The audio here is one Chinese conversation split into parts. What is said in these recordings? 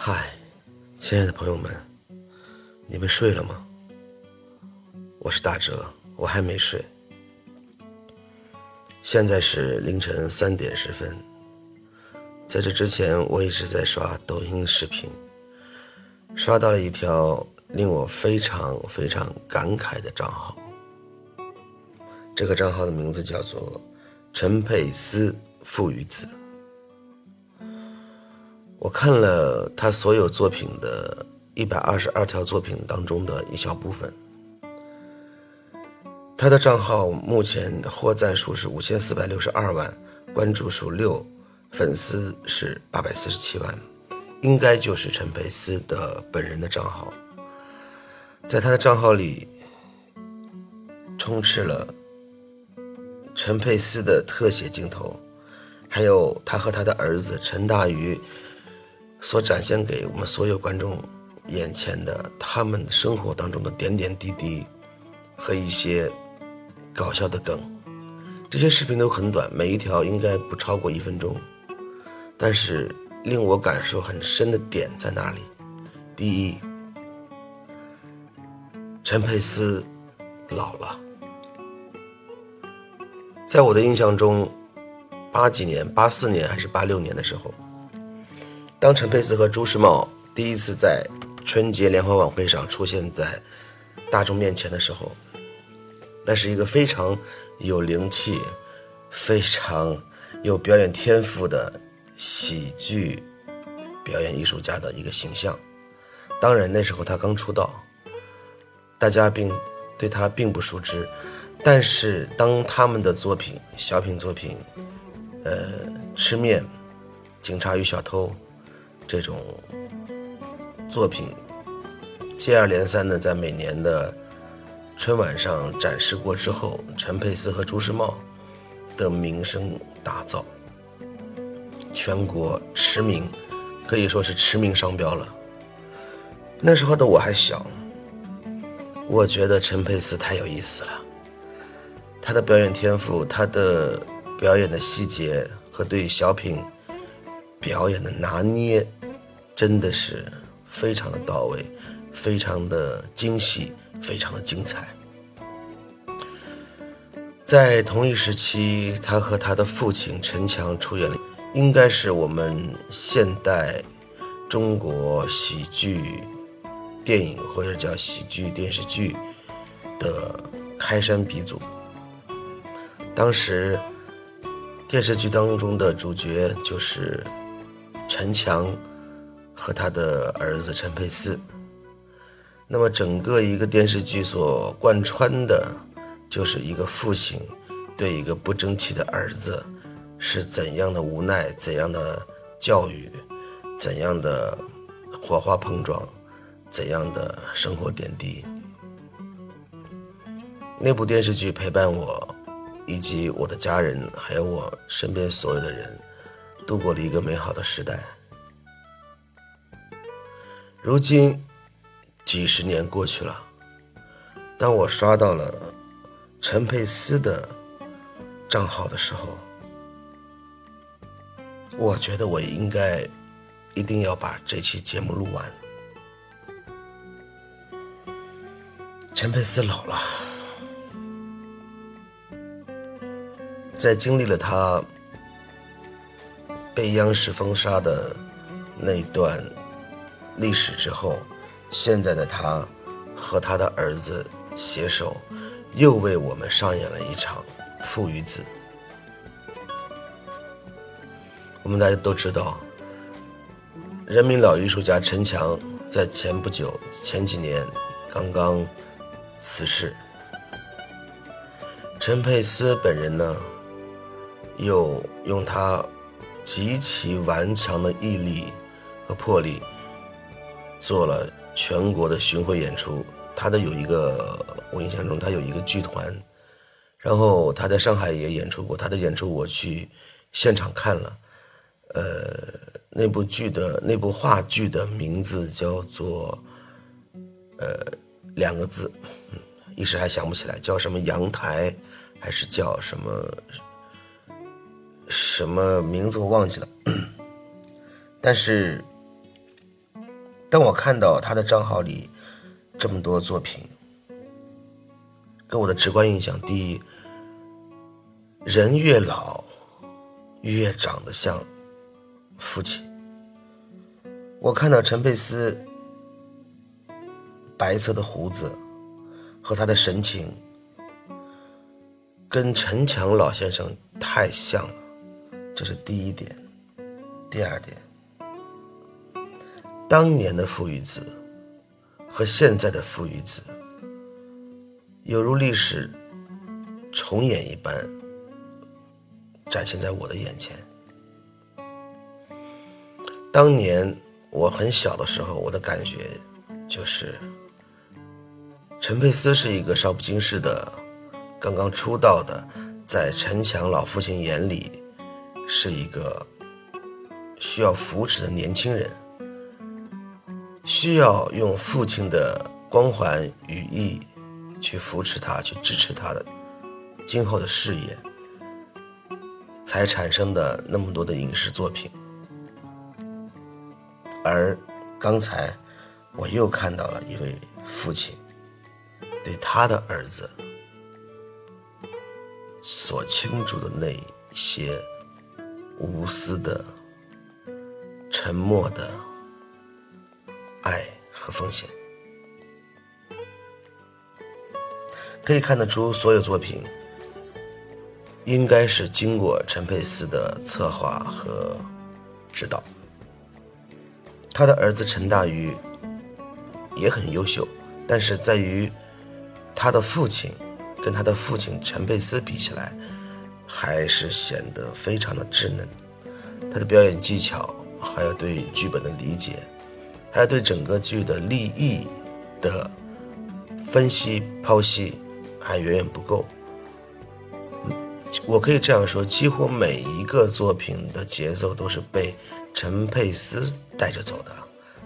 嗨，亲爱的朋友们，你们睡了吗？我是大哲，我还没睡。现在是凌晨三点十分。在这之前，我一直在刷抖音视频，刷到了一条令我非常非常感慨的账号。这个账号的名字叫做陈佩斯父与子。我看了他所有作品的一百二十二条作品当中的一小部分。他的账号目前获赞数是五千四百六十二万，关注数六，粉丝是八百四十七万，应该就是陈佩斯的本人的账号。在他的账号里，充斥了陈佩斯的特写镜头，还有他和他的儿子陈大愚。所展现给我们所有观众眼前的他们生活当中的点点滴滴和一些搞笑的梗，这些视频都很短，每一条应该不超过一分钟。但是令我感受很深的点在哪里？第一，陈佩斯老了，在我的印象中，八几年、八四年还是八六年的时候。当陈佩斯和朱时茂第一次在春节联欢晚会上出现在大众面前的时候，那是一个非常有灵气、非常有表演天赋的喜剧表演艺术家的一个形象。当然，那时候他刚出道，大家并对他并不熟知。但是，当他们的作品、小品作品，呃，吃面、警察与小偷。这种作品接二连三的在每年的春晚上展示过之后，陈佩斯和朱时茂的名声大噪，全国驰名，可以说是驰名商标了。那时候的我还小，我觉得陈佩斯太有意思了，他的表演天赋，他的表演的细节和对小品表演的拿捏。真的是非常的到位，非常的精细，非常的精彩。在同一时期，他和他的父亲陈强出演了，应该是我们现代中国喜剧电影或者叫喜剧电视剧的开山鼻祖。当时电视剧当中的主角就是陈强。和他的儿子陈佩斯，那么整个一个电视剧所贯穿的，就是一个父亲对一个不争气的儿子是怎样的无奈，怎样的教育，怎样的火花碰撞，怎样的生活点滴。那部电视剧陪伴我，以及我的家人，还有我身边所有的人，度过了一个美好的时代。如今，几十年过去了，当我刷到了陈佩斯的账号的时候，我觉得我应该一定要把这期节目录完。陈佩斯老了，在经历了他被央视封杀的那段。历史之后，现在的他和他的儿子携手，又为我们上演了一场父与子。我们大家都知道，人民老艺术家陈强在前不久、前几年刚刚辞世。陈佩斯本人呢，又用他极其顽强的毅力和魄力。做了全国的巡回演出，他的有一个，我印象中他有一个剧团，然后他在上海也演出过，他的演出我去现场看了，呃，那部剧的那部话剧的名字叫做，呃，两个字，一时还想不起来，叫什么阳台，还是叫什么什么名字我忘记了，但是。当我看到他的账号里这么多作品，给我的直观印象，第一，人越老越长得像父亲。我看到陈佩斯白色的胡子和他的神情，跟陈强老先生太像了，这是第一点。第二点，当年的父与子和现在的父与子，犹如历史重演一般展现在我的眼前。当年我很小的时候，我的感觉就是，陈佩斯是一个少不经事的、刚刚出道的，在陈强老父亲眼里是一个。需要扶持的年轻人，需要用父亲的光环羽翼去扶持他、去支持他的今后的事业，才产生的那么多的影视作品。而刚才我又看到了一位父亲对他的儿子所倾注的那些无私的。沉默的爱和奉献，可以看得出，所有作品应该是经过陈佩斯的策划和指导。他的儿子陈大愚也很优秀，但是在于他的父亲跟他的父亲陈佩斯比起来，还是显得非常的稚嫩。他的表演技巧。还有对剧本的理解，还有对整个剧的立意的分析剖析，还远远不够。我可以这样说，几乎每一个作品的节奏都是被陈佩斯带着走的，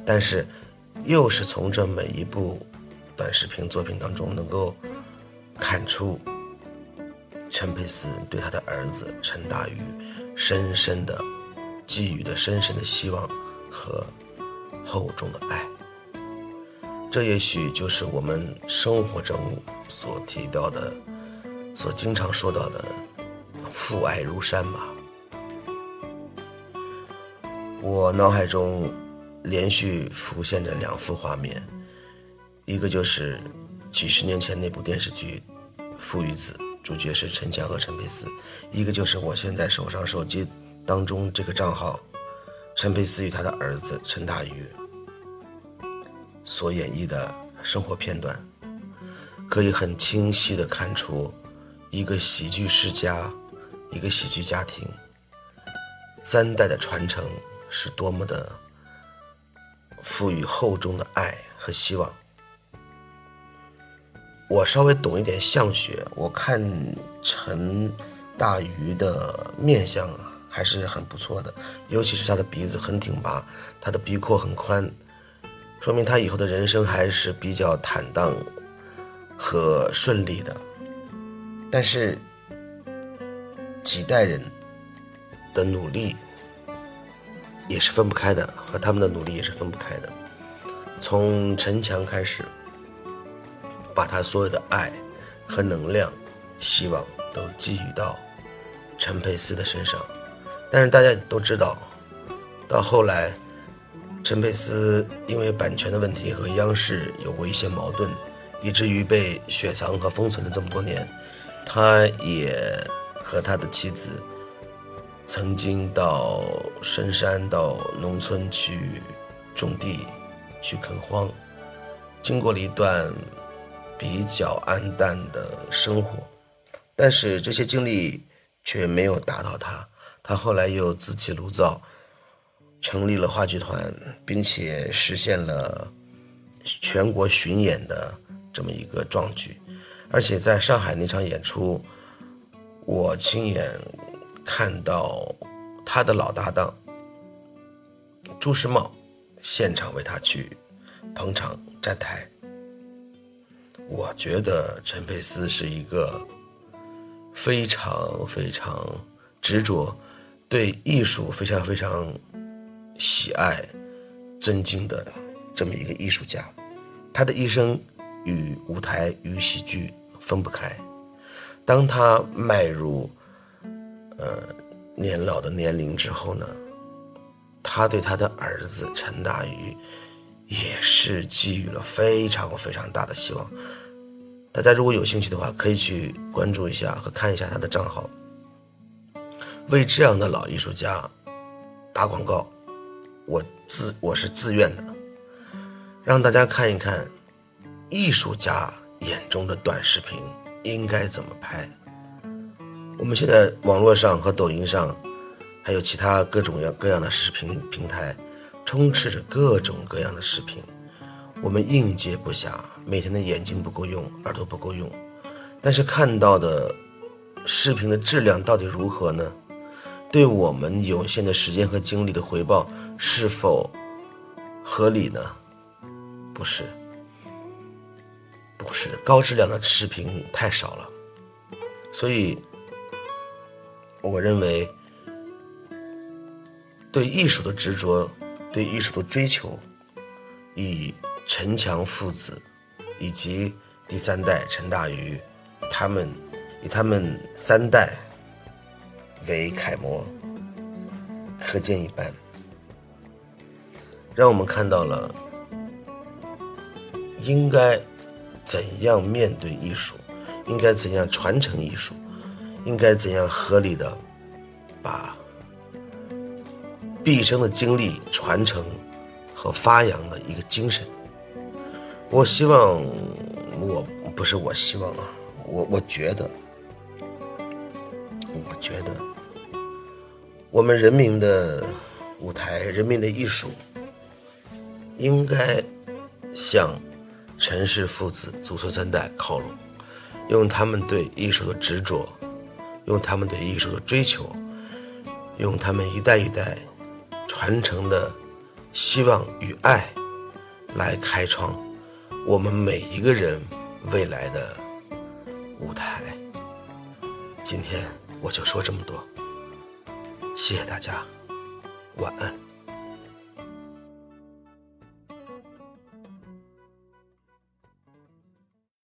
但是又是从这每一部短视频作品当中能够看出陈佩斯对他的儿子陈大宇深深的。寄予的深深的希望和厚重的爱，这也许就是我们生活中所提到的、所经常说到的“父爱如山”吧。我脑海中连续浮现着两幅画面，一个就是几十年前那部电视剧《父与子》，主角是陈强和陈佩斯；一个就是我现在手上手机。当中这个账号，陈佩斯与他的儿子陈大宇所演绎的生活片段，可以很清晰的看出一个喜剧世家，一个喜剧家庭三代的传承是多么的赋予厚重的爱和希望。我稍微懂一点相学，我看陈大鱼的面相啊。还是很不错的，尤其是他的鼻子很挺拔，他的鼻廓很宽，说明他以后的人生还是比较坦荡和顺利的。但是几代人的努力也是分不开的，和他们的努力也是分不开的。从陈强开始，把他所有的爱和能量、希望都寄予到陈佩斯的身上。但是大家都知道，到后来，陈佩斯因为版权的问题和央视有过一些矛盾，以至于被雪藏和封存了这么多年。他也和他的妻子曾经到深山、到农村去种地、去垦荒，经过了一段比较暗淡的生活。但是这些经历却没有打倒他。他后来又自起炉灶，成立了话剧团，并且实现了全国巡演的这么一个壮举。而且在上海那场演出，我亲眼看到他的老搭档朱时茂现场为他去捧场站台。我觉得陈佩斯是一个非常非常执着。对艺术非常非常喜爱、尊敬的这么一个艺术家，他的一生与舞台与喜剧分不开。当他迈入呃年老的年龄之后呢，他对他的儿子陈大愚也是寄予了非常非常大的希望。大家如果有兴趣的话，可以去关注一下和看一下他的账号，为这样的老艺术家打广告，我自我是自愿的，让大家看一看艺术家眼中的短视频应该怎么拍。我们现在网络上和抖音上，还有其他各种各样的视频平台，充斥着各种各样的视频。我们应接不暇，每天的眼睛不够用，耳朵不够用，但是看到的视频的质量到底如何呢？对我们有限的时间和精力的回报是否合理呢？不是，不是，高质量的视频太少了，所以我认为对艺术的执着，对艺术的追求，以。陈强父子以及第三代陈大愚，他们以他们三代为楷模，可见一斑，让我们看到了应该怎样面对艺术，应该怎样传承艺术，应该怎样合理的把毕生的经历传承和发扬的一个精神。我希望，我不是我希望啊，我我觉得，我觉得，我们人民的舞台，人民的艺术，应该向陈氏父子祖孙三代靠拢，用他们对艺术的执着，用他们对艺术的追求，用他们一代一代传承的希望与爱，来开创。我们每一个人未来的舞台，今天我就说这么多，谢谢大家，晚安。